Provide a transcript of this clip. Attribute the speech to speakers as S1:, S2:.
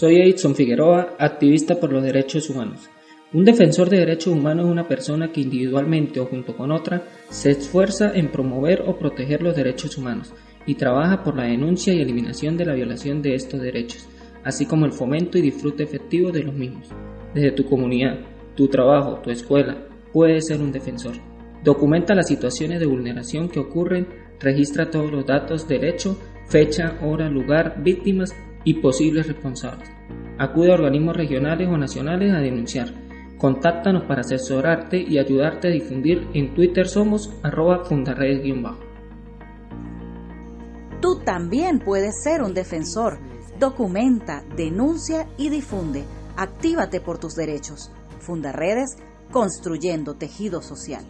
S1: Soy Edson Figueroa, activista por los derechos humanos. Un defensor de derechos humanos es una persona que individualmente o junto con otra se esfuerza en promover o proteger los derechos humanos y trabaja por la denuncia y eliminación de la violación de estos derechos, así como el fomento y disfrute efectivo de los mismos. Desde tu comunidad, tu trabajo, tu escuela, puedes ser un defensor. Documenta las situaciones de vulneración que ocurren, registra todos los datos del hecho, fecha, hora, lugar, víctimas y posibles responsables. Acude a organismos regionales o nacionales a denunciar. Contáctanos para asesorarte y ayudarte a difundir. En Twitter somos arroba fundaredes-bajo.
S2: Tú también puedes ser un defensor. Documenta, denuncia y difunde. Actívate por tus derechos. Fundaredes, construyendo tejido social.